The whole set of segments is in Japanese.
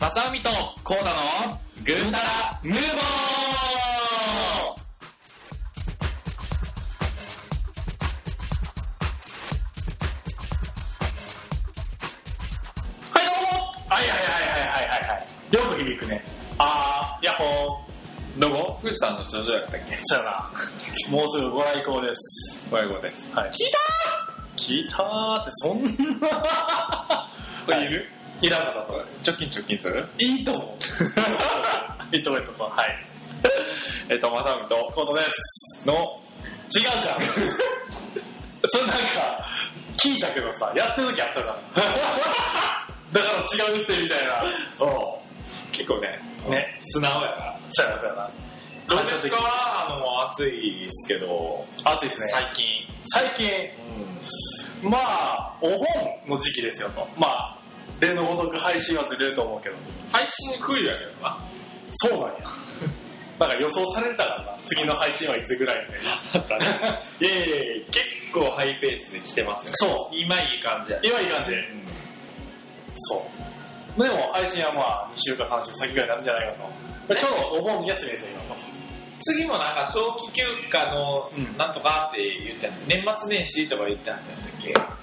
まさみとコーダのぐーたらムーボーはいどうも。はいはいはいはいはいはいはい。よく響くね。あーヤッホー。どこ？富士山の頂上やったっけ？そうやな。もうすぐご来光です。親子です。はい。聞いた聞いたーってそんな。これいる？い。らなかった。と貯金貯金する？いいと思う。いいと思うとはい。えっと、まさみとコートです。の、違うか それなんか聞いたけどさやってる時あったからだから違うってみたいな。お結構ね、ね素直やから。そうやなそうやな。どうですか？あの、暑いですけど、暑いですね。最近。最近。まあお盆の時期ですよと。まあ例のごとく配信はずれると思うけど。配信クイズやけどな。そうなんや。なんか予想されてたからな次の配信はいつぐらいみたいな。いやいやいや結構ハイペースで来てますよ。ね。そう。今いい感じや。今いい感じ。そう。でも配信はまあ2週か3週先ぐらいになるんじゃないかと。ちょうどお盆休みですよ今次もなんか長期休暇のうん。なんとかって言ってた年末年始とか言ってはったんだっけ？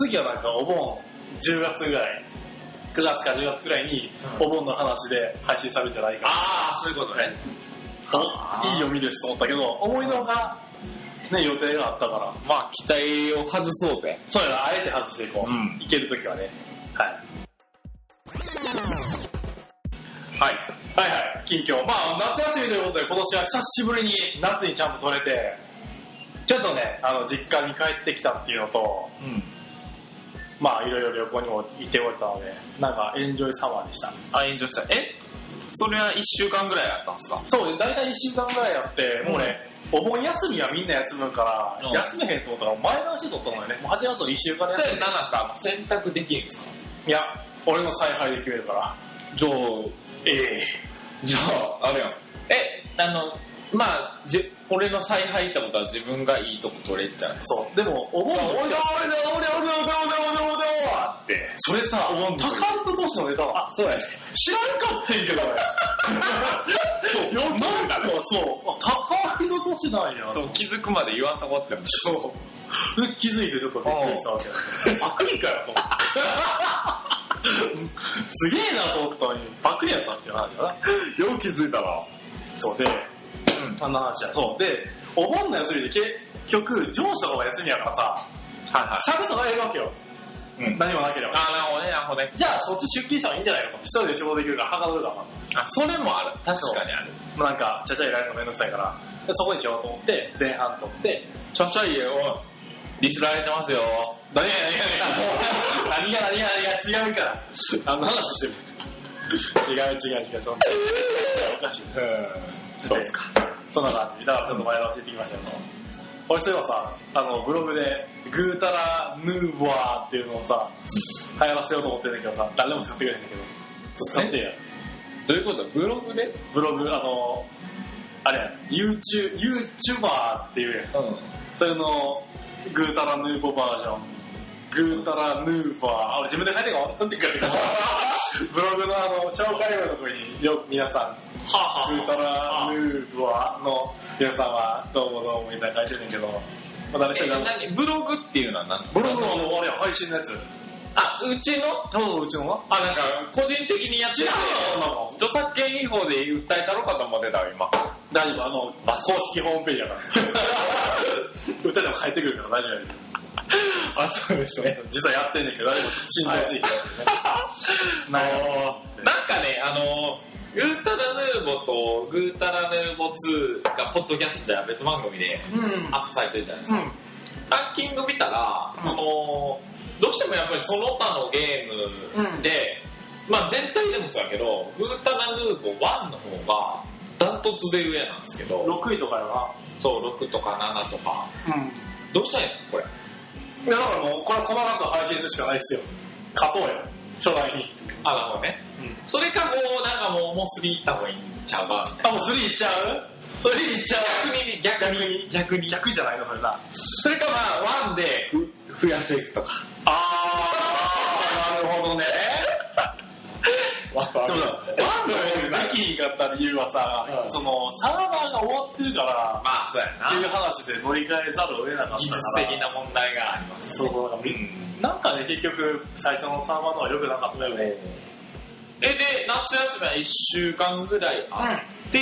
次はなんかお盆10月ぐらい9月か10月ぐらいにうん。お盆の話で配信されるんじゃないかああそういうことね。おいい読みですと思ったけど思いのほかね予定があったから。まあ期待を外そうぜ。そうやなあえて外していこう、うん。行けるときはね。はい。はい。はいはい。近況。まあ夏休みということで今年は久しぶりに夏にちゃんと取れてちょっとねあの実家に帰ってきたっていうのとうん。まあいろいろ旅行にも行っておったのでなんかエンジョイサマーでした。あ炎上した。え？それは1週間ぐらいやったんですか？そうね大体1週間ぐらいやってもうね、お盆休みはみんな休むから、うん。休めへんと思ったから前倒して取ったのよね。もう8月の1週間でそれ何なんですか選択できるんですかいや俺の采配で決めるから。じゃあええじゃああれやん。えあのまあじ俺の再配ってことは自分がいいとこ取れちゃう。そう。でも思う俺だ俺だ俺だ俺だ俺だ俺だ俺だってそれさ思う高ンプ都市のネタはそうや知らんかったんけど俺そうなんかそう高ンプ都市なんやそう気づくまで言わんとこってそう気づいてちょっとびっくりしたわけパクリかよすげえなと思ったのにパクリやったっていう話だなよく気づいたなそうであんな話や。そう。で、お盆の休みで結局、上司とかが休みやからさ、はいはいサブとかやるわけよ。うん何もなければ。あなるほどねなるほどねじゃあそっち出勤した方がいいんじゃないかと。一人で仕事できるから、はかどるからさ。あそれもある確かにあるまあなんか、ちゃちゃ入れられるのめんどくさいから、でそこにしようと思って、前半取って、ちゃちゃいよリスられてますよ何が何が何が何が何が違うから、あの話してる？違う違う違う、そ。おかしい。そうっすかそんな感じ。だからちょっと前倒しってきましたけど。俺そういえばさ、あの、ブログで、グータラヌーボワーっていうのをさ、流行らせようと思ってるんだけどさ、誰でも使ってくれへんだけど、使ってや。どういうこと？ブログで？ブログ、あの、あれや、YouTube、YouTuber っていうやん。うんそれの、グータラヌーボバージョン。グータラヌーバー。あ、俺自分で書いてるかなんて言うかブログのあの、紹介文のところに、よく皆さん、はグータラヌーバーの皆さんは、どうもどうもみたいな書いてるんだけど、まあ、誰し何ブログっていうのは何？ブログのあの、あれや、配信のやつ。あうちの？そううちのなあなんか個人的にやっててそんなもん。著作権違法で訴えたろかと思ってたわ今大丈夫、あの、公式ホームページやから。歌でも帰ってくるから大丈夫。あそうです実はやってんねんけど、誰もしていけないね。なるほど。なんかねあのグータラヌーボとグータラヌーボ2がポッドキャストでは別番組でうん。アップされてるじゃないですか、うん。ランキング見たら、うんそのどうしてもやっぱりその他のゲームで、まあ全体でもそうやけどグータラヌーボ1の方がダントツで上なんですけど6位とかよそう6とか7とかな。うん。どうしたらいいんですかこれ？いや、だからもう、これは細かく配信するしかないっすよ。勝とうよ。初代に。あなるほどねうん。それかもうなんかもうもう3行った方がいいんちゃうかみたいあ、もう3いっちゃう？それいっちゃう？な逆に逆に逆に逆じゃないのそれな。それかまあ1でふ増やしていくとかあー、なるほどね。ワンのできひんかった理由はさ、うんその、サーバーが終わってるから、まあ、そうやっていうな。話で乗り換えざるを得なかった。技術的な問題がありますそうそう、なんかうん。なんかね、結局、最初のサーバーのは良くなかったよね。え、で、夏休みは1週間ぐらいあって、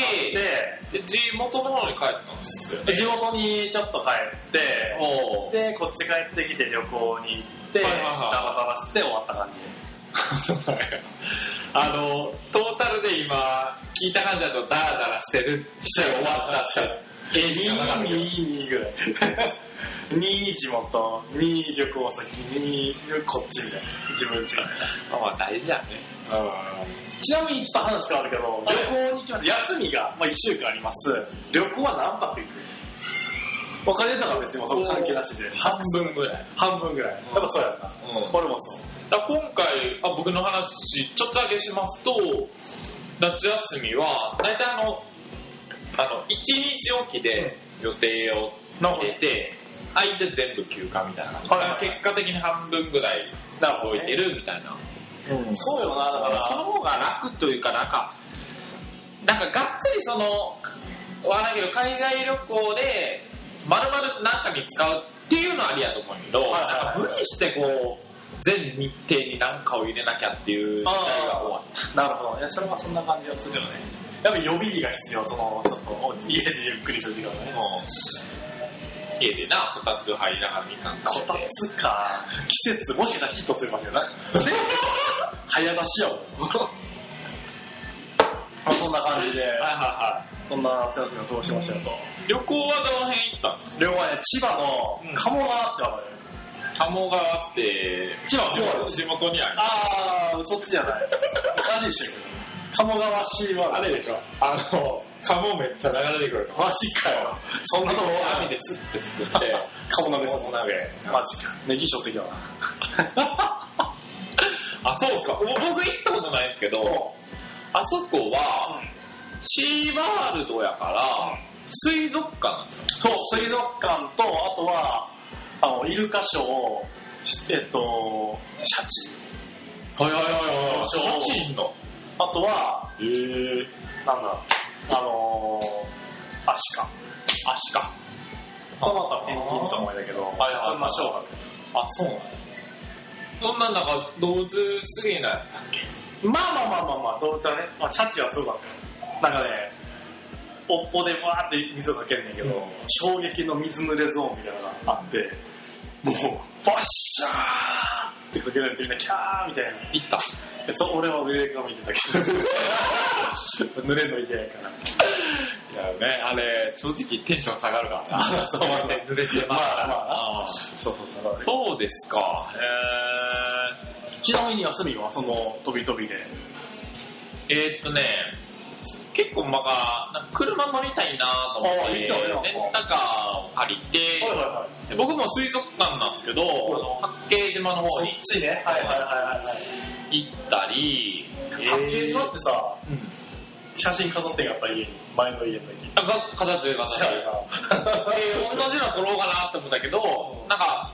で、で、地元の方に帰ったんですよね。地元にちょっと帰って、で、こっち帰ってきて旅行に行って、ダラダラして終わった感じ。あの、トータルで今、聞いた感じだとダラダラしてる、して終わったって。え、2、2、2ぐらい。2地元、2旅行先、2こっちみたいな。自分ちみたいな。まあ大事だね。ちなみにちょっと話変わるけど、旅行に行きます。休みが、まあ、1週間あります。旅行は何泊行く？お金とか別にもうそこ関係なしで。半分ぐらい。半分ぐらい。やっぱそうやんな。うん俺もそう。だ今回あ、僕の話、ちょっとだけしますと、夏休みは、大体あの、あの、1日おきで予定をな入れて、相手全部休暇みたいな感じ。はいはいはい結果的に半分ぐらいなるほど置いてるみたいな。そうよな、だかそら。の方が楽というか、なんか、なんかがっつりその、わからんけど、海外旅行で、まるまるなんかに使うっていうのはありやと思うけど、はいはいはいなんか無理してこう、全日程に何かを入れなきゃっていう時代が終わっなるほど。いや、それはそんな感じがするよね。やっぱ予備日が必要、その、ちょっと、家でゆっくりする時間。ね。もう、家でな、こたつ入りながらみかんこた。つか。季節、もしかしたらヒットするかもしれない。早出しやもん。まあそんな感じで、はいはいはそんな夏休みを過ごしましたよと。い。旅行はどの辺行ったんですか？両方はね、千葉のうん鴨川ってわかる鴨川って、千葉地元地元にある。あー、そっちじゃない。感じしてるけど。鴨川シーワールド。あれでしょあの、鴨めっちゃ流れてくるの。マジかよ。そんなとこ網ですって作って、鴨鍋です。鴨鍋。マジか。ネギショってきたな。あ、そうですか。僕行ったことないんですけど、あそこは、シーワールドやから、水族館なんですよ。そう、水族館と、あとは、あの、イルカショー、えっと、シャチ。はいはいはいはい。シャチいんのあとは、へえ。なんだ、あのー、アシカ。アシカ。またペンギンとかもいだけど、はいはいそんなショーがあそうなんやそんななんか動物すげえなやったっけまあまあまあまあまあ、動物はね、まあ、シャチはすごかったよ。なんかね、おっぽでわーって水をかけるんだけど、うん衝撃の水濡れゾーンみたいなのがあって、もう、バッシャーってかけられてみんなキャーみたいな。行った。でそ俺は上から見てたけど、濡れるの嫌やから。いやね、あれ、正直テンション下がるからな。そうま濡れてまあまああそうそうそう。そうですか。へちなみに休みはその飛び飛びで。え。えーっとね、結構まあ、車乗りたいなと思って、レンタカーを借りて、はいはい。で僕も水族館なんですけど、あの八景島の方にちね。はいはいはいはい。行ったり、八景島ってさ、うん。写真飾ってんやっぱ家に。前の家の時。あか飾ってる飾ってる。で、同じの撮ろうかなって思ったけど、なんか、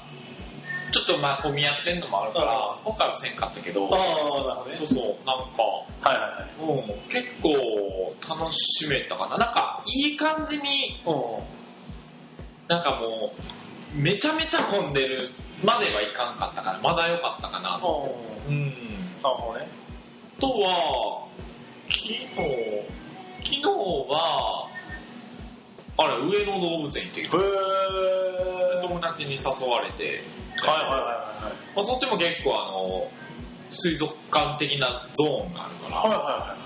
ちょっとまあ混み合ってんのもあるから、今回はせんかったけど、ああ、なるほどねそう。そう、なんか、はいはいはい。うん、結構楽しめたかな。なんか、いい感じに、なんかもう、めちゃめちゃ混んでるまではいかんかったから、まだ良かったかな。うん。なるほどね。あとは、昨日、昨日は、あれ、上野動物園行ってきたへ友達に誘われて、はいはいはいはい。まあ、そっちも結構あの、水族館的なゾーンがあるから、はいはいはい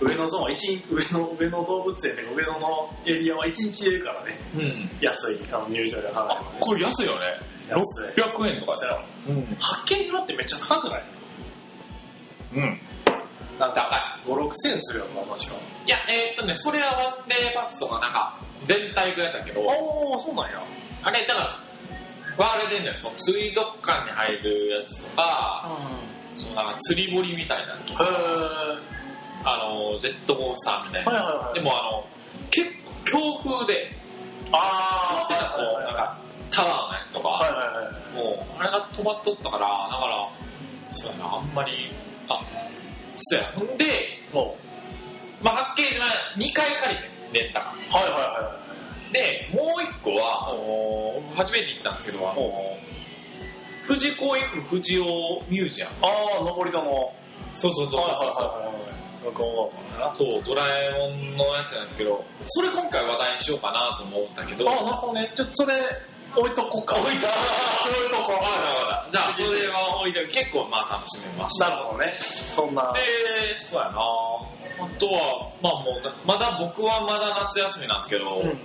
上野ゾーンは一日、上野、上野動物園で上野のエリアは一日入れるからね。うん。うん。安い、あの入場料払うあ、これ安いよね。安い。600円とかだよ。うん。発見島ってめっちゃ高くない？うん。なんか、高い。5、6千するよな、確か。いや、えーっとね、それはワンデーパスとかなんか、全体行くやつだけど、おー、そうなんや。あれ、だから、割れてんのよ。その水族館に入るやつとか、そのなんか釣り堀みたいなのとへか、ー。あの、ジェットコースターみたいな。はいはいはい。でもあの、結構強風で、あ止まってたこう、なんか、タワーのやつとか、はいはいはい。もう、あれが止まっとったから、だから、そうやな、あんまりそうや。で、おまあ、八景島2回借りて、レンタカー。はいはいはで、もう一個は、あのー初めて行ったんですけど、あのー富士公 F 富士尾ミュージアム。い。ああ、登り戸の。そうそうそうそう。はいはいはい。そう、ドラえもんのやつなんですけど、それ今回話題にしようかなと思ったけど、あ、なるほどね。ちょっとそれ、置いとこうか。置いとこう置いとこう。わかったわかったじゃあ、それは置いて結構まあ楽しめました。なるほどね。そんな。で、そうやなあとは、まあもうな、まだ僕はまだ夏休みなんですけど、うん。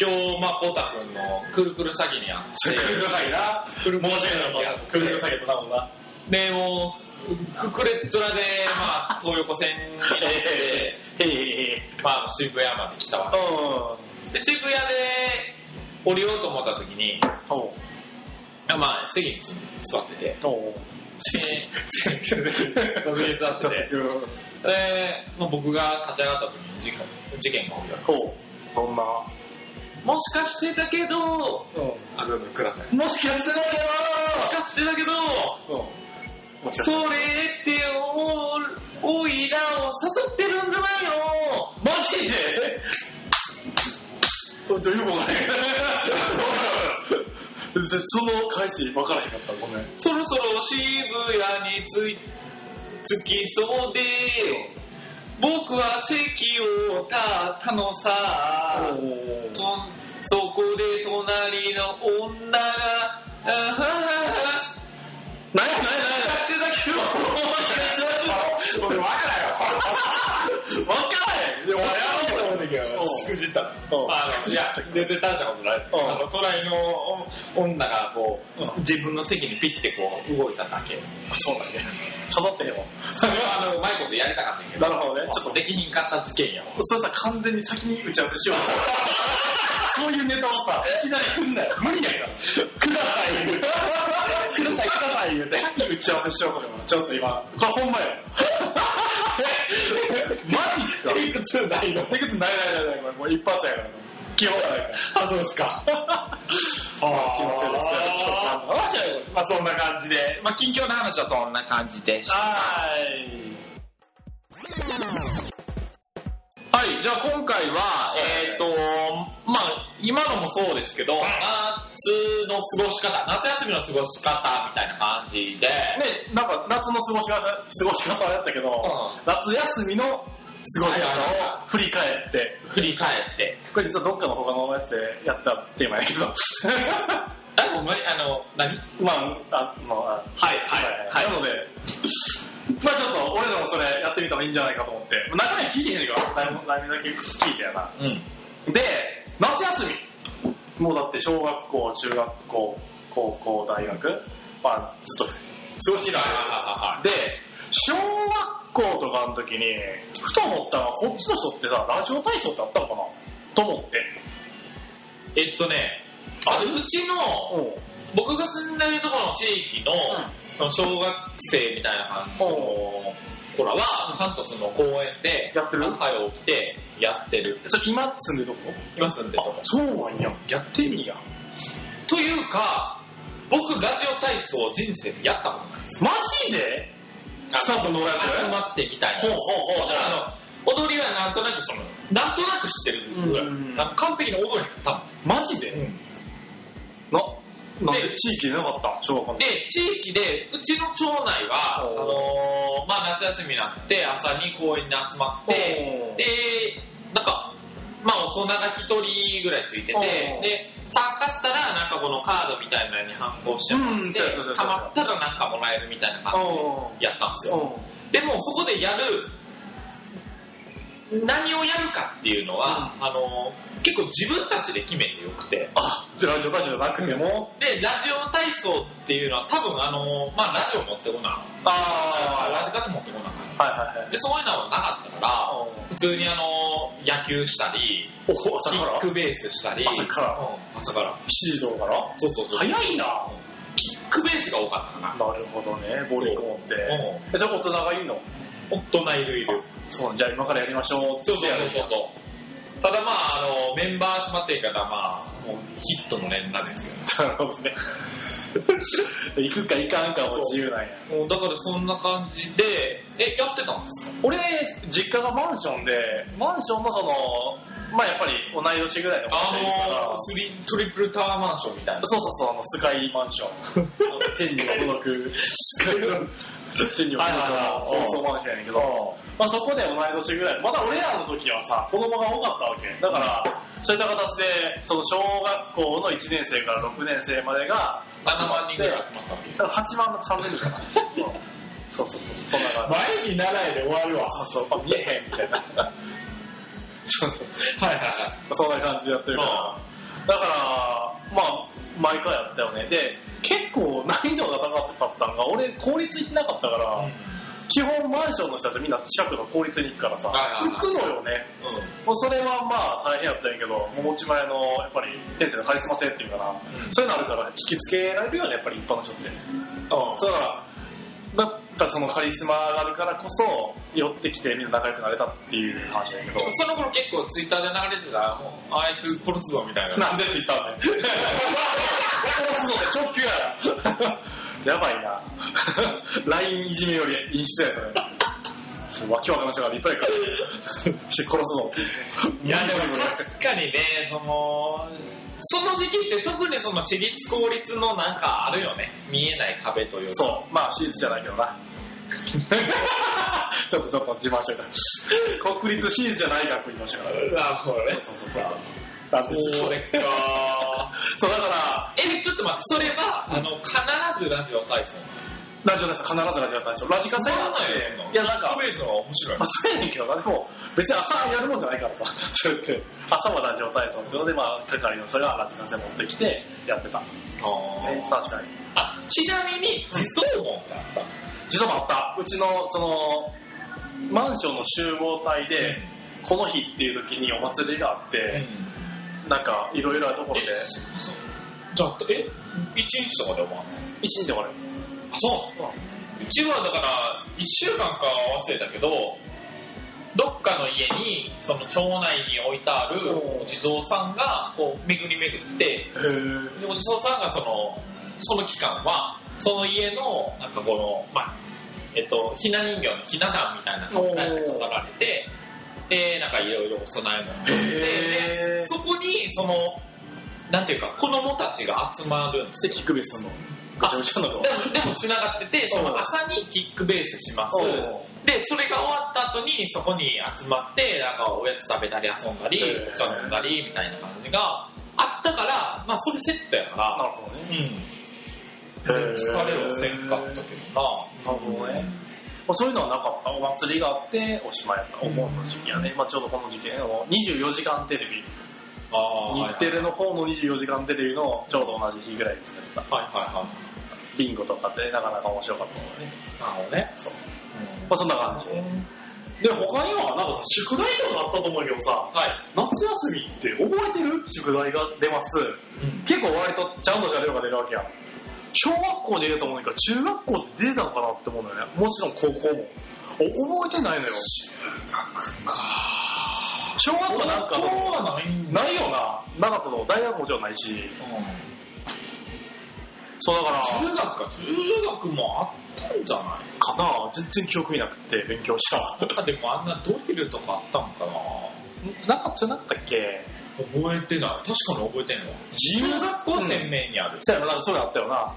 今日、まあ、こうたくんのくるくる詐欺にあって、くるくる詐欺な。くる申し訳ないな。くるくる詐欺となもんな。で、もう、くくれっ面で、まあ、東横線に乗って。まあ、渋谷まで来たわけうで、渋谷で降りようと思った時に。まあ、席に座ってて、席に座ってて、で、まあ、僕が立ち上がった時に事件事件が起きた。どんな？もしかしてだけど、うあ、どうぞください。ん。もしかしてだもしかしてだけど、そ。れってお、おいらを誘ってるんじゃないの？マジで？これどういうことねその返し分からへんかったごめん。そろそろ渋谷に着い着きそうで、僕は席を立ったのさ。とそこで隣の女が、あははは、何や何やしてだけど、何や俺分からんよ分からへんでもやろうと思うんだけどしくじったの。あの、いや、出てたじゃん、ない。あの、隣の女がこう、自分の席にピッてこう、動いただけ。そうだね刺さってへんわそれはあの、うまいことやりたかったけど。なるほどねちょっとできひんかった事件やわ。それさ完全に先に打ち合わせしようそういうネタをさいきなり来んなよ無理やからくださいくださいください言うて打ち合わせしようそれはちょっと今これほんまよマジかテイク2ないのテクスないないないないもう一発やから基本ないあ、そうですか。あ気のせいですまあそんな感じで、まあ近況の話はそんな感じでした。はいはい、じゃあ今回は、えっ、と、まあ今のもそうですけど、夏の過ごし方、夏休みの過ごし方みたいな感じで、ね、なんか夏の過ごし方、過ごし方はやったけど、う夏休みの過ごし方を振り返って、振り返って、これ実はどっかの他のやつでやったテーマやけど、あ、ほんまに、あの、何？まあ、あ、まあ、はい、はい、はい。なので、まあちょっと俺らもそれやってみたらいいんじゃないかと思って、中身は聞いてへんねんけど、何何だけ聞いてやな。うん。で、夏休み。もうだって小学校、中学校、高校、大学、まあずっと過ごしなはい、はい、はい、はい。で、小学校とかの時に、ふと思ったのは、こっちの人ってさ、ラジオ体操ってあったのかな？と思って。えっとね、あのうちの、うん。僕が住んでるところの地域の、その小学生みたいな感じの子らは、ちゃんとその公園で、やってる？朝早起きてやってる。それ今住んでるとこ？今住んでるとこ。そうなんや。やってみや。というか、僕ラジオ体操人生でやったことないです。マジで？スタッフのやつ集まってみたいな。ほうほうほうだからあの、踊りはなんとなくその、なんとなく知ってるぐらい。完璧に踊れへん、多マジで？分。な、なんでで地域でなかった？小学校ので、地域で、うちの町内は、あのーまあ、夏休みになって、朝に公園に集まって、で、なんか、まあ、大人が一人ぐらいついてて、で、参加したら、なんかこのカードみたいなのに反抗してもらって、うんそうそうそうそうハマったらなんかもらえるみたいな感じおでやったんですよ。うん。でも、そこでやる、何をやるかっていうのは、あのー結構自分たちで決めてよくて、あ、じゃあラジオ体操じゃなくても、で、ラジオ体操っていうのは多分あのーまあ、ラジオ持ってこな、あラジカル持ってこなかった。はいはいはい。で、そういうのはなかったから、普通にあのー野球したり、キックベースしたり、朝からうん朝から。7時とかから？そうそうそう。早いな。キックベースが多かったかな。なるほどね、ボール持って。うんえじゃあ大人がいいの？大人いるいる。そう、じゃあ今からやりましょうってそうそうそうそう。ただまあ、あの、メンバー集まってるから、まあ、もうヒットの連打ですよ。なるほどね。行くか行かんかも自由なんや。もうだからそんな感じで、え、やってたんですか？俺、実家がマンションで、マンションのその、まあやっぱり同い年ぐらいのあ子がいるからの、スリトリプルタワーマンションみたいな。そうそうそう、あの、スカイマンション。あの天にも届く、スカイマン天にも届くはいはいはい高層マンションやねんけど、まあそこで同い年ぐらい、まだ俺らの時はさ、子供が多かったわけ。だから、そういった形で、その小学校の1年生から6年生までが、7万人ぐらい集まったわけ。だから8万3年かな。そうそうそうそう、そんな感じ。前に習いで終わるわ。そうそう、あ、見えへんみたいな。はいはいはい。そんな感じでやってるから。だから、まあ、毎回やったよね。で、結構難易度が高かったのが、俺、公立行ってなかったから、基本マンションの人たちみんな近くの公立に行くからさ、行くのよね。もうそれはまあ大変やったんやけど、もう持ち前の、やっぱり、天性のカリスマ性っていうかな、うんそういうのあるから引きつけられるよね、やっぱり一般の人って。そうだから、だからそのカリスマがあるからこそ、寄ってきてみんな仲良くなれたっていう話だけど、その頃結構ツイッターで流れてた、もう、あいつ殺すぞみたいな。なんでって言ったんだよ。殺すので？直球やな。やばいな。LINE いじめより陰湿やそれ。わけわからん人がいっぱいいるから。殺すぞって。いやでも確かにね、その、その時期って特にその私立公立のなんかあるよね。見えない壁というか。そう。まあ、私立じゃないけどな。ちょっとちょっと自慢しといた。国立私立じゃない学校にいましたから。うわ、これ。そうそうそう。なんですこれか。そう、だから、え、ちょっと待って、それは、あの、必ずラジオ体操。ラジオです。必ずラジオ対象。ラジカセがあって、いや、なんか、クイズは面白いまあ、。そうやねんけどな、でも、別に朝やるもんじゃないからさ、そうやって、朝はラジオ体操っていうので、まあ、係の人がラジカセ持ってきて、やってた。あね、ー確かに。あ、ちなみに、地蔵門ってあった。実はあった。うちの、その、マンションの集合体で、この日っていう時にお祭りがあって、なんか、いろいろなところで、え、そじゃあ、え、一日とかで終わんの？一日で終わる。あ、そううちはだから、一週間か忘れたけど、どっかの家に、その町内に置いてあるおお地蔵さんが、こう、巡り巡って。でお地蔵さんがその、その期間は、その家の、なんかこの、まあ、えっと、ひな人形のひな壇みたいな感じで飾られて、で、なんかいろいろお供え物をして、へー。そこに、その、なんていうか、子供たちが集まるんですで、キックベースすんの。ぐちゃぐちゃなの。でも、でも繋がってて、その朝にキックベースします。で、それが終わった後にそこに集まって、なんかおやつ食べたり遊んだり、お茶飲んだりみたいな感じがあったから、まあそれセットやかなら、るほどね。うん。疲れはせんかったけどな。なるほどね。まあ、そういうのはなかった。お祭りがあって、おしまいやった。お盆の時期やね。まあちょうどこの時期ね。あの24時間テレビ。ああ、日テレの方の24時間テレビのちょうど同じ日ぐらいに作った。はいはいはい。ビンゴとかってなかなか面白かったのね。なるほどね。そう。うんまあそんな感じ。で、他にはなんか宿題とかあったと思うけどさ、はい。夏休みって覚えてる？宿題が出ます。うん結構割とちゃんとした量が出るわけやん。小学校で出ると思うんだけど、中学校で出てたのかなって思うのよね。もちろん高校も。お覚えてないのよ。か小学校なんかないよな。なかったの。大学ももちろんないし。うんそうだから、中学か、中学もあったんじゃないかな全然記憶見なくて勉強した。なんかでもあんなドリルとかあったんかななんかそれなったっけ？覚えてない。確かに覚えてんの。自由中学校鮮明にある。そうやろ、なんかそれあったよな。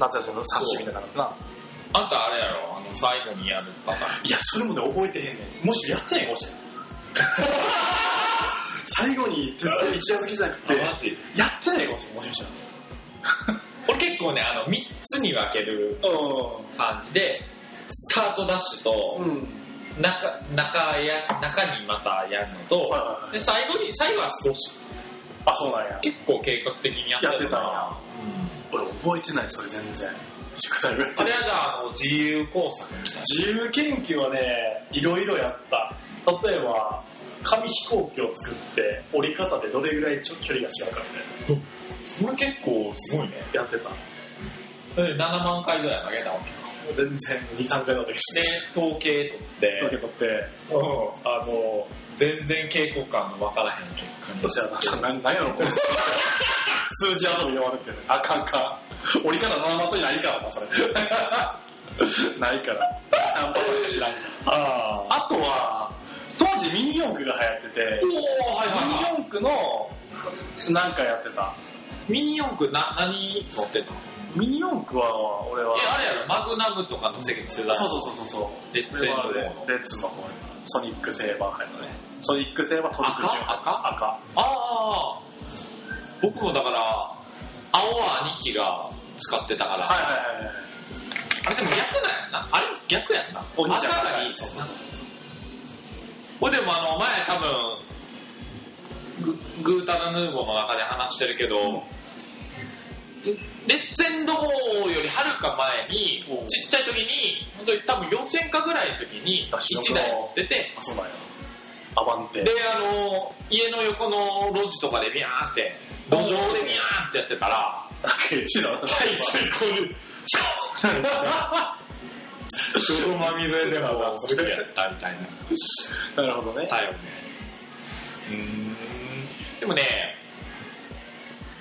夏休みの冊子みたいなのな。あんたあれやろ、あの、最後にやるパターン。いや、それもね、覚えてへんねん。もしやってないかもしれん。最後に徹夜一夜漬けじゃなくて、やってないかもしれん、もしかしたこれ 結構ね、あの、3つに分けるら。感じで、スタートダッシュと、うん。うん。中、中や、中にまたやるのと、はいで、最後に、最後は少し、あ、そうなんや。結構計画的にやってやってたんやうん俺覚えてない、それ全然。宿題が。あれはじゃあ、あの、自由工作みたいな。自由研究はね、いろいろやった。例えば、紙飛行機を作って、折り方でどれぐらいちょ距離が違うかみたいそれ結構すごいね。な。やってた。で7万回ぐらい投げたわけ。全然2、3回の時で、統計取って、受け取って、あの、全然傾向感の分からへん結果にそ。したらな、ななんやろ、これ数字遊びで終わるってね。あかんかん。折り方のままとにないからな、それ。ないから。3パターンしか知らんから。ああとは、当時ミニ四駆が流行ってて、はいはいミニはい。四駆の、なんかやってた。ミニ四駆な、何乗ってたの？ミニ四駆は、俺は、え、あれやろ、マグナムとか乗せてた。そうそうそうそうそう。レッツエンドレッツの方ソニックセーバー入るのね。ソニックセーバートリプル純赤？赤赤。ああ、僕もだから、青は兄貴が使ってたから、はいはいはいはい。あれでも逆なんやな。あれ逆やんな。お兄ちゃん赤がいいそうそうそうこれでもあの、前多分、ググータラヌーボーの中で話してるけど、レッツエンドよりはるか前にうん、ちっちゃい時に、本当に多分幼稚園かぐらいの時に、1台持ってて、あ、そうなんや。アバンテ。で、あの、家の横の路地とかでビャーって、路上でビャーってやってたら、ケチだな。タイツイコル、泥まみれでも、それやったみたいな。なるほどね。だよね。うーん。でもね、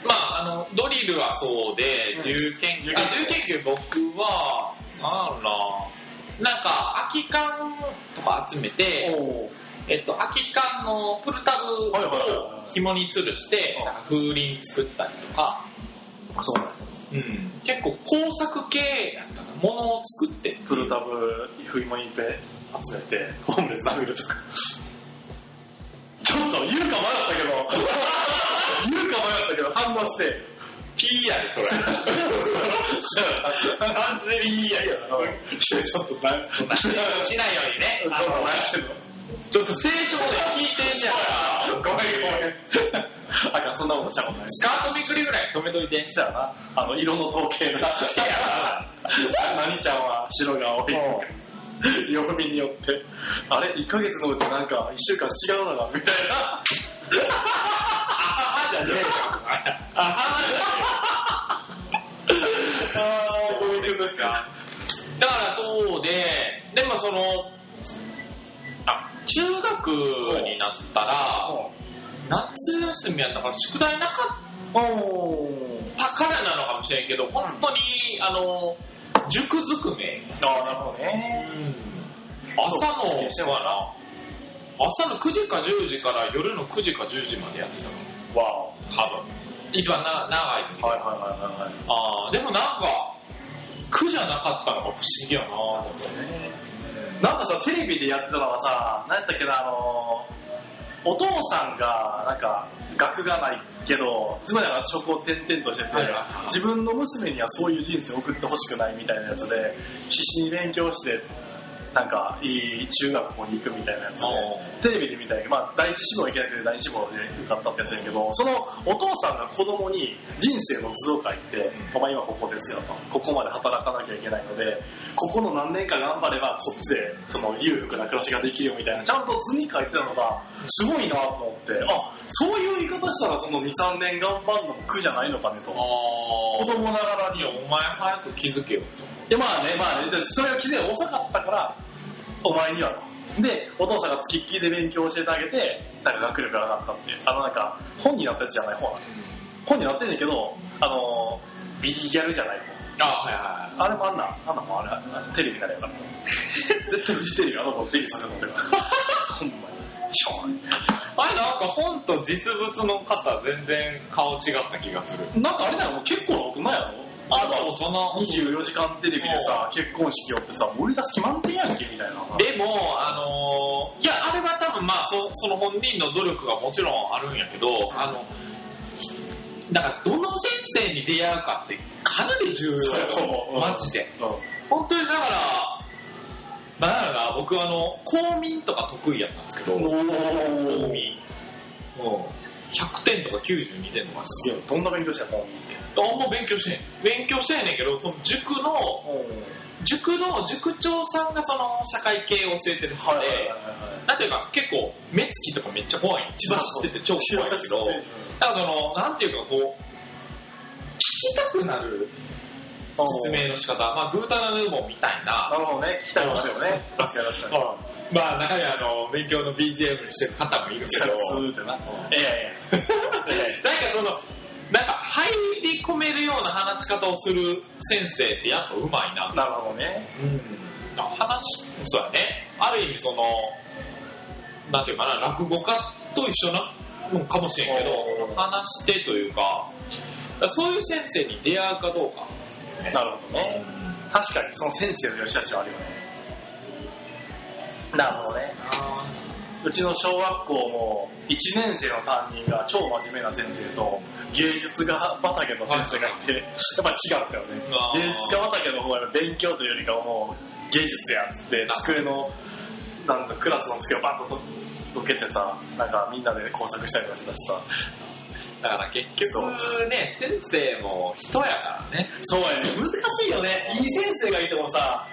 まあ、あの、ドリルはそうで、うん銃研究、銃研究あ、銃研究僕は、なんな、なんか、空き缶とか集めて、おえっと、空き缶のプルタブを紐に吊るしてう、んなんか風鈴作ったりとか、あ、そうなんや。うん、結構工作系やったな。物を作って。プルタブ、フイモニペ集めて、ホームレス殴るとか。ちょっと言うか迷ったけど、言うか迷ったけど、反応して。P やで、それ。完全に P やけど。ちょっとな、しないようにね。あのちょっと聖書で聞いてんやから、ごめんごめん。あかん、そんなことしたことない。スカートめくりぐらい止めといて。そうやな。あの、色の統計な。何ちゃんは白が多い。曜日 によって。あれ ?1 ヶ月のうちなんか1週間違うのが、みたいな。あはじゃねえか。あはあー、ごめんなさい。だからそうで、でもその、あ、中学になったら、夏休みやったから宿題なかおったからなのかもしれんけど、本当に、あの、塾ずくめ。あー、なるほどね。朝の、な。朝の9時か10時から夜の9時か10時までやってたの。わお。多分。一番な長い時。はいはいはいはい。ああ、でもなんか、苦じゃなかったのが不思議やなと思って。なんかさ、テレビでやってたのはさ、何やったっけな、あのー、お父さんが、なんか、学がないけど、妻が職を転々としてて、自分の娘にはそういう人生を送ってほしくないみたいなやつで、必死に勉強して、なんか、いい中学校に行くみたいなやつで、テレビで見たんやけど、まあ、第一志望行けなくて第二志望で受かったってやつやけど、そのお父さんが子供に人生の図を書いて、お前今ここですよと、ここまで働かなきゃいけないので、ここの何年か頑張ればこっちでその裕福な暮らしができるよみたいな、ちゃんと図に書いてたのが、すごいなと思って、あ、そういう言い方したらその2、3年頑張るのも苦じゃないのかねと。あ子あ。供ながらにお前早く気づけよと。で、まあね、まあね、でそれが気づいたら遅かったから、お前にはと。で、お父さんが付きっきりで勉強教えてあげて、なんか学力が上がったっていう。あのなんか、本になったやつじゃない方なの。本になってんねんけど、あのー、ビリギャルじゃない方。あはいはいはい。あれもあんな、あんなもんあれ、あテレビになれやから。絶対フジテレビあの子デビューさせると思ってるから。ほんまに。しょうがない。あれなんか本と実物の方全然顔違った気がする。なんかあれだよ、もう結構な大人やろあと大人。24時間テレビでさ、結婚式をってさ、売り出す気満点やんけ、みたいな。でも、あのーいや、あれは多分まあそ、その本人の努力がもちろんあるんやけど、あの、だからどの先生に出会うかってかなり重要そうやと思ううんマジで。うん。本当にだから、なんやろな、僕はあの、公民とか得意やったんですけど、公お民。う、100点とか92点とかすげえ、どんな勉強したの？あんま勉強してん。勉強してんねんけど、その塾の、塾の塾長さんがその社会系を教えてる人で。なんていうか結構目つきとかめっちゃ怖い。千葉知ってて超怖いけど、なんかその、なんていうかこう、聞きたくなる説明の仕方、まあグータナヌーボンみたいな、なるほどね、聞きたいもあるよね。確かに確かに。まあ中にはあの、勉強の BGM にしてる方もいるけど、スーな。いやいや。なんかその、なんか入り込めるような話し方をする先生ってやっぱうまいな。なるほどね。うん。話、そうやね。ある意味その、なんていうかな、落語家と一緒なのかもしれんけど話してというか、そういう先生に出会うかどうか。なるほどね。確かにその先生の良し悪しはあるよね。なるほどね。うちの小学校も1年生の担任が超真面目な先生と芸術が畑の先生がいて、やっぱ違ったよね芸術家畑の方が勉強というよりかはもう芸術やっつって机の、なんかクラスの机をバッとどけてさ、なんかみんなで工作したりとかしたしさ。だから結局ね、先生も人やからね。そうやね。難しいよね。いい先生がいてもさ、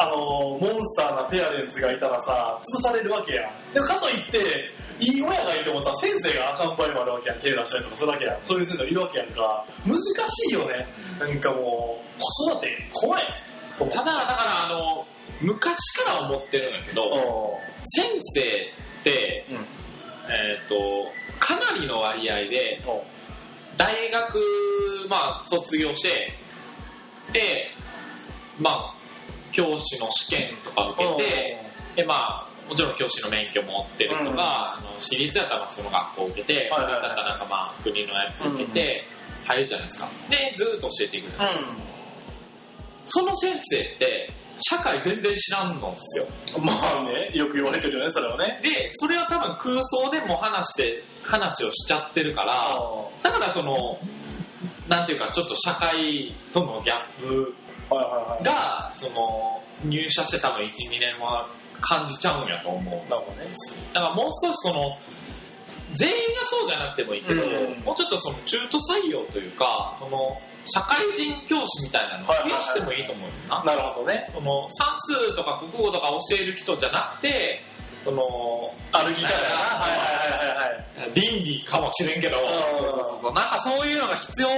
あの、モンスターなペアレンツがいたらさ、潰されるわけやん。でもかといって、いい親がいてもさ、先生が赤ん坊にもあるわけやん。手出したりとかするわけやん。そういう先生がいるわけやんか。難しいよね。なんかもう、子育て怖い。ただ、だからあの、昔から思ってるんやけど、先生って、うん。えっ、と、かなりの割合で、お大学、まあ、卒業して、で、まあ、教師の試験とか受けて、で、まあ、もちろん教師の免許持ってる人が、うんあの私立やったらその学校受けて、はいはいはい公立やったらなんかまあ、国のやつ受けて、入るじゃないですか。で、ずっと教えていくじゃないですか。その先生って、社会全然知らんのっすよ。うん。まあね、よく言われてるよね、それはね。で、それは多分空想でも話して、話をしちゃってるから、だからその、なんていうか、ちょっと社会とのギャップ。が、その、入社して多分1、2年は感じちゃうんやと思う。なるほどね。だからもう少しその、全員がそうじゃなくてもいいけど、うんもうちょっとその中途採用というか、その、社会人教師みたいなのを増やしてもいいと思うよな。なるほどね。その、算数とか国語とか教える人じゃなくて、その、歩き方やな。はいはいはいはい。倫理かもしれんけど、うなんかそういうのが必要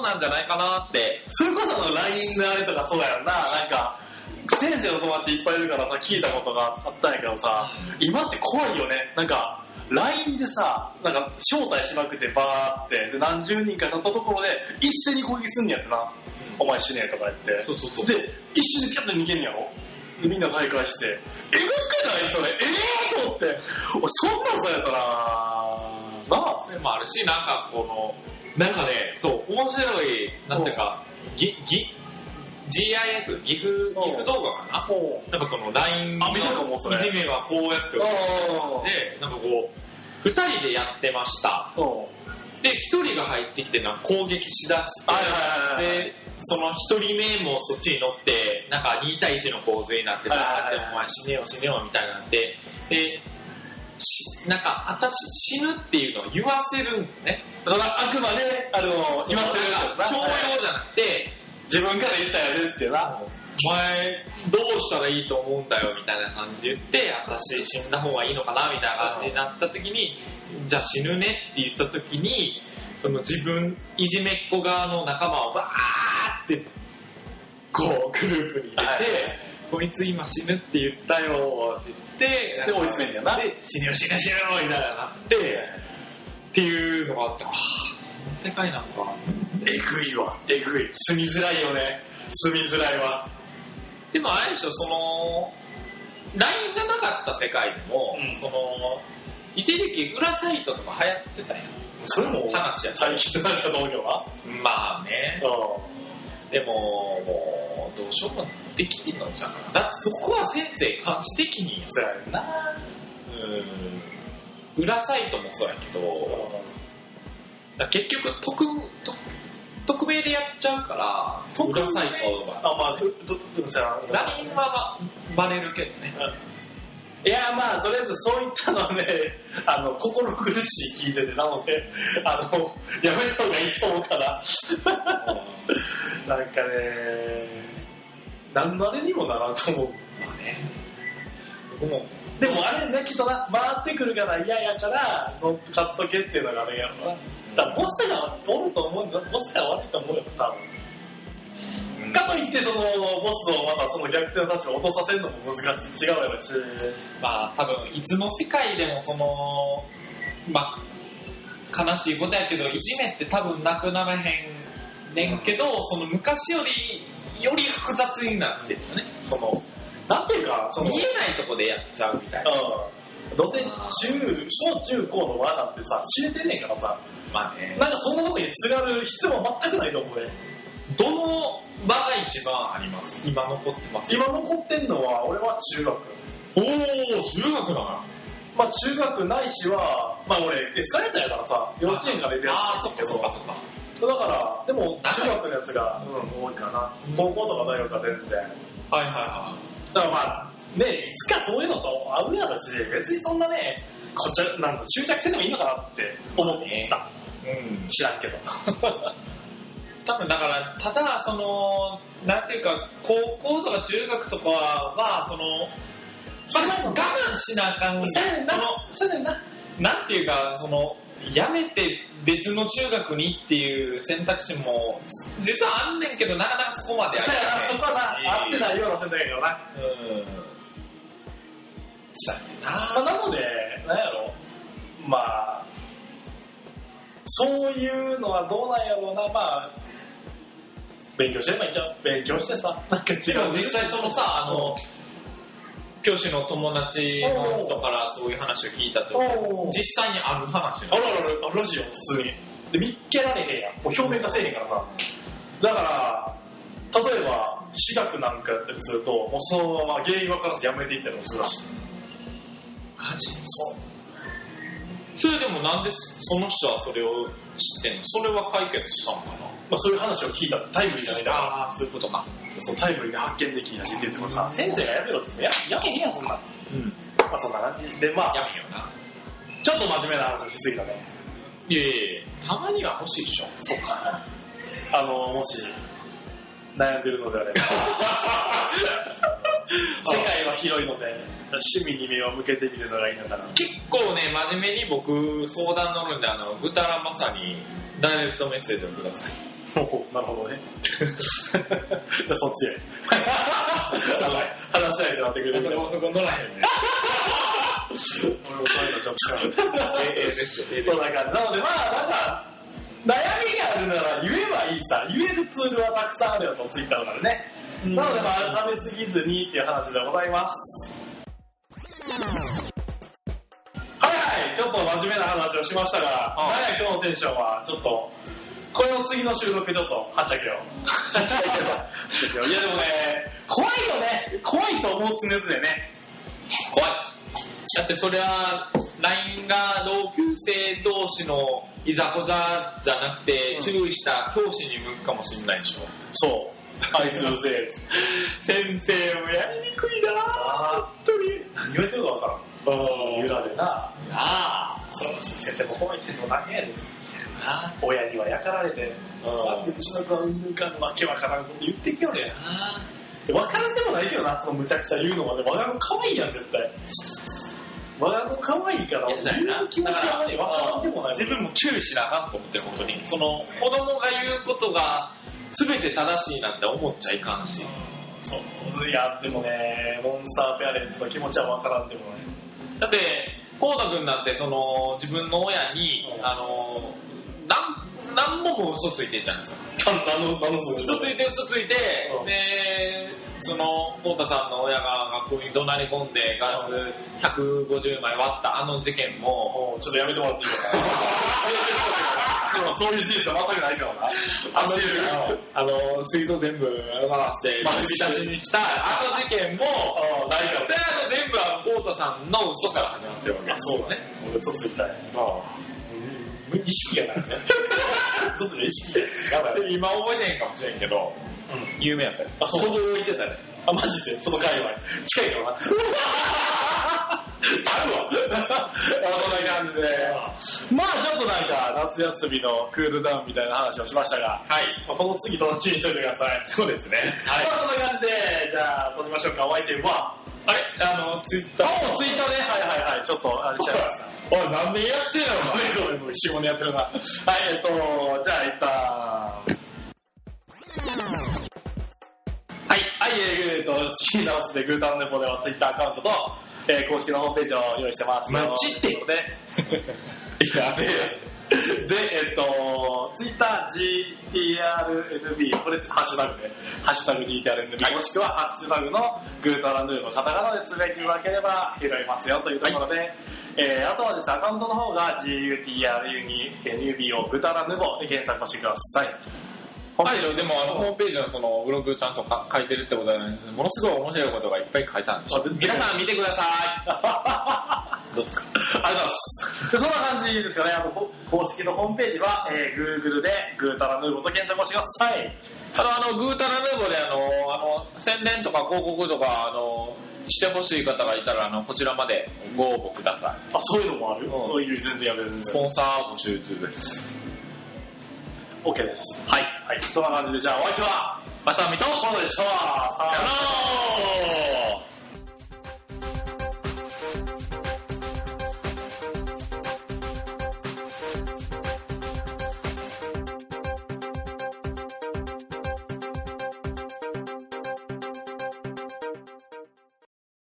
なんじゃないかなって。それこそあの LINE のあれとかそうやんな。なんか、先生の友達いっぱいいるからさ、聞いたことがあったんやけどさ、今って怖いよね。なんか、LINE でさ、なんか招待しまくってバーって、で何十人か経ったところで、一斉に攻撃すんねやってな。お前死ねえとか言って。そうそうそう。で、一瞬でピャッと逃げんやろでみんな大会して、えぐくないそれええー、と思って。俺、そんなんされたら、なあ。それもあるし、なんかこの、なんかね、そう、面白い、なんていうか、ぎ、ぎ、GIF、岐阜、岐阜動画かな？もなんかその LINE のいじめはこうやってう、で、なんかこう、二人でやってました。う。ん。で、一人が入ってきてな攻撃しだして。で、その一人目もそっちに乗って、なんか2対1の構図になって、はいはいはいでもお前死ねよ死ねよみたいになって、で、しなんか、私死ぬっていうのを言わせるんね。そのあくまで、あの、言わせる。強要じゃなくて、自分から言ったやるってな。お前、どうしたらいいと思うんだよみたいな感じで言って、私死んだ方がいいのかなみたいな感じになった時に、じゃあ死ぬねって言った時に、その自分、いじめっ子側の仲間をバーって、こう、グループに入れて、はいこいつ今死ぬって言ったよって言って、で追い詰めんねやなで、死ぬよ死ぬよ死ぬよみたいななって、っていうのがあって、ああ、この世界なんか、えぐいわ。えぐい。住みづらいよね。住みづらいわ。でもあれでしょ、その、LINE がなかった世界でも、うんその、一時期裏サイトとか流行ってたやん。それも話や最近の話だと思うけどな。まあね。うでも、もう、どうしようもできんのじゃん。だってそこは先生監視的にん。、そうやな。うん、裏サイトもそうやけど、だから結局、匿、匿匿名でやっちゃうから、匿名裏サイトは。あ、まあ、ど、ど、どうさ、LINE はバレるけどね。いや、まあ、とりあえずそういったのはね、あの、心苦しい聞いてて、なので、あの、やめた方がいいと思うから。なんかね、何のあれにもならんと思う。まあね。でもあれね、きっとな、回ってくるから嫌やから、乗っかっとけっていうのがあるやろな。だからボスがおると思うんだ、ボスが悪いと思うよ、多分。かといって、その、ボスをまたその逆転の立場を落とさせるのも難しい。違うやろし。まあ多分、いつの世界でもその、まあ、悲しいことやけど、いじめって多分なくならへんねんけど、その昔より、より複雑になってるよね。その、なんていうか、その、見えないとこでやっちゃうみたいな。うん。どうせ中、小中高の和なんてさ、知れてんねんからさ、まあね。なんかそんなとこにすがる必要は全くないと思うね。どの場が一番あります？今残ってます？今残ってんのは、俺は中学。おー、中学だな。まあ中学ないしは、まあ俺エスカレーターやからさ、幼稚園から入れるやあー、つそっかそっかそっか。だから、でも中学のやつが、うん、多いかな。高校とか大学は全然。はいはいはだからまあ、ね、いつかそういうのと合うやろし、別にそんなね、こっちゃ、なんだ、執着せんでもいいのかなって思った。い。うん。知らんけど。多分だから、ただ、その、なんていうか、高校とか中学とかは、その、それは我慢しなあかん。ねんなそうやねんな。なんていうか、その、やめて別の中学にっていう選択肢も、実はあんねんけど、なかなかそこまでそうやな、そこはな、合ってい。ないような選択やけどな。うん。したまあ、ななので、なんやろ、まあ、そういうのはどうなんやろうな、まあ、勉強してればいいんちゃう勉強してさ、なんか違う。実際そのさ、あの、教師の友達の人からそういう話を聞いたと実際にある話あるあるあるらしいよ、普通に。で、見っけられへんやん。もう表面化せえへんからさ。だから、例えば、私学なんかやったりすると、もうそのまま原因分からずやめていったりもするらしい。マジそう。それでもなんでその人はそれを知ってんのそれは解決したのかなまあそういう話を聞いたタイムリーじゃないだああ、そういうことか。そうタイムリーで発見できんやしって言ってもさ、先生がやめろって言ってややめへんやん、そんなん。うん。まあそんな感じ。で、まあ、やめよな。ちょっと真面目な話をしすぎたね。いやいやいやたまには欲しいでしょ。そうか。あの、もし、悩んでるのであれば。世界は広いので、趣味に目を向けてみるのがいいのかな。結構ね、真面目に僕相談乗るんで、あの、ぐたらまさにダイレクトメッセージをください。お なるほどね。じゃあそっちへ。話し合いとなってくれる。そこ乗らへんね。俺もそういうのちょっと。ええですよ、ええそうだから、なのでまあ、なんか、悩みがあるなら言えばいいさ。言えるツールはたくさんあるよと、ツイッターからね。なのでまあ、食べすぎずにっていう話でございます。はいはい、ちょっと真面目な話をしましたが、あなんや今日のテンションは、ちょっと、これの次の収録ちょっと、はっちゃけよ。はっちゃけよ。いやでもね、怖いよね。怖いと思う常々ね。怖い。だってそれは、LINE が同級生同士のいざこざじゃなくて、うん注意した教師に向くかもしれないでしょ。そう。あいつうぜえ。先生もやりにくいなぁ。本当に。何言われてるかわからん。裏でな。なあ。そう先生も怖い先生も大変やで。な親にはやかられて、あ。うちの子はうんぬんかんわけわからんこと言ってきよね。なわからんでもないけどな、そのむちゃくちゃ言うのはね、我が子可愛いやん、絶対。我が子可愛いから、言う気持ちはね、わからんでもない。自分も注意しなあかんと思ってる、本当に。その、子供が言うことが全て正しいなんて思っちゃいかんし。そう。いや、でもね、モンスターペアレンツの気持ちはわからんでもない。だって、コーダ君だって、その、自分の親に、うんあの、なん、なんもも嘘ついてるじゃないですか。何の、何の？そ嘘ついて嘘ついて、うんで、その、コータさんの親が学校に怒鳴り込んで、ガラス150枚割ったあの事件も、もうちょっとやめてもらっていいか？な。そういう事実は全くないからな。あの、あの、水道全部回して、まあ水浸しにしたあの事件も、ああ、ないから。それは全部はコータさんの嘘から始まってるわけあ、そうだね。俺嘘ついたい。うん意識がないね。嘘ついた意識が。やばい。で今覚えてへんかもしれんけど、うん。有名やったよ。あ、そう。行動いてたね。あ、マジで？その界隈。近いからな。あるわ。そんな感じで。まあちょっとなんか、夏休みのクールダウンみたいな話をしましたが、はい。まあこの次楽しみにしといてください。そうですね。はい。まあそんな感じで、じゃあ、撮りましょうか。お相手は、あれ？あの、ツイッター。あ、ツイッターね。はいはいはい。ちょっと、あれしちゃいました。おい、何年やってんのごめんごめん下にやってるな。はい、えっと、じゃあ一旦、はい、はい、えー、と、聞き直しでグータンネポではツイッターアカウントと、えー、公式のホームページを用意してます。マジで？で、やべえ。で、えっと、の、ツイッター GTRNB、これハッシュタグで、ハッシュタグ GTRNB、もしくはハッシュタグのグータランドゥのカタカナでつぶやいていただければ拾いますよというところで、えーあとはですね、アカウントの方が GUTRU に、えー、ニュービーをグータラヌボで検索をしてください。はい、でもあのホームページのそのブログちゃんとか書いてるってことは、ね、ものすごい面白いことがいっぱい書いてあるんでしょ。あ全然。皆さん見てください どうですか？ありがとうございます。でそんな感じですよね。あのこ公式のホームページは、えー、Google でグータラヌーボと検索をしてください。あの、あの、グータラヌーボで、あの、あの、宣伝とか広告とか、あの、してほしい方がいたら、あの、こちらまでご応募ください。あ、そういうのもある、うんそういう全然やめるんで。スポンサー募集中です。OK です。はい。はい。そんな感じで、じゃあお相手は、まさみと、コンドでした。さよなら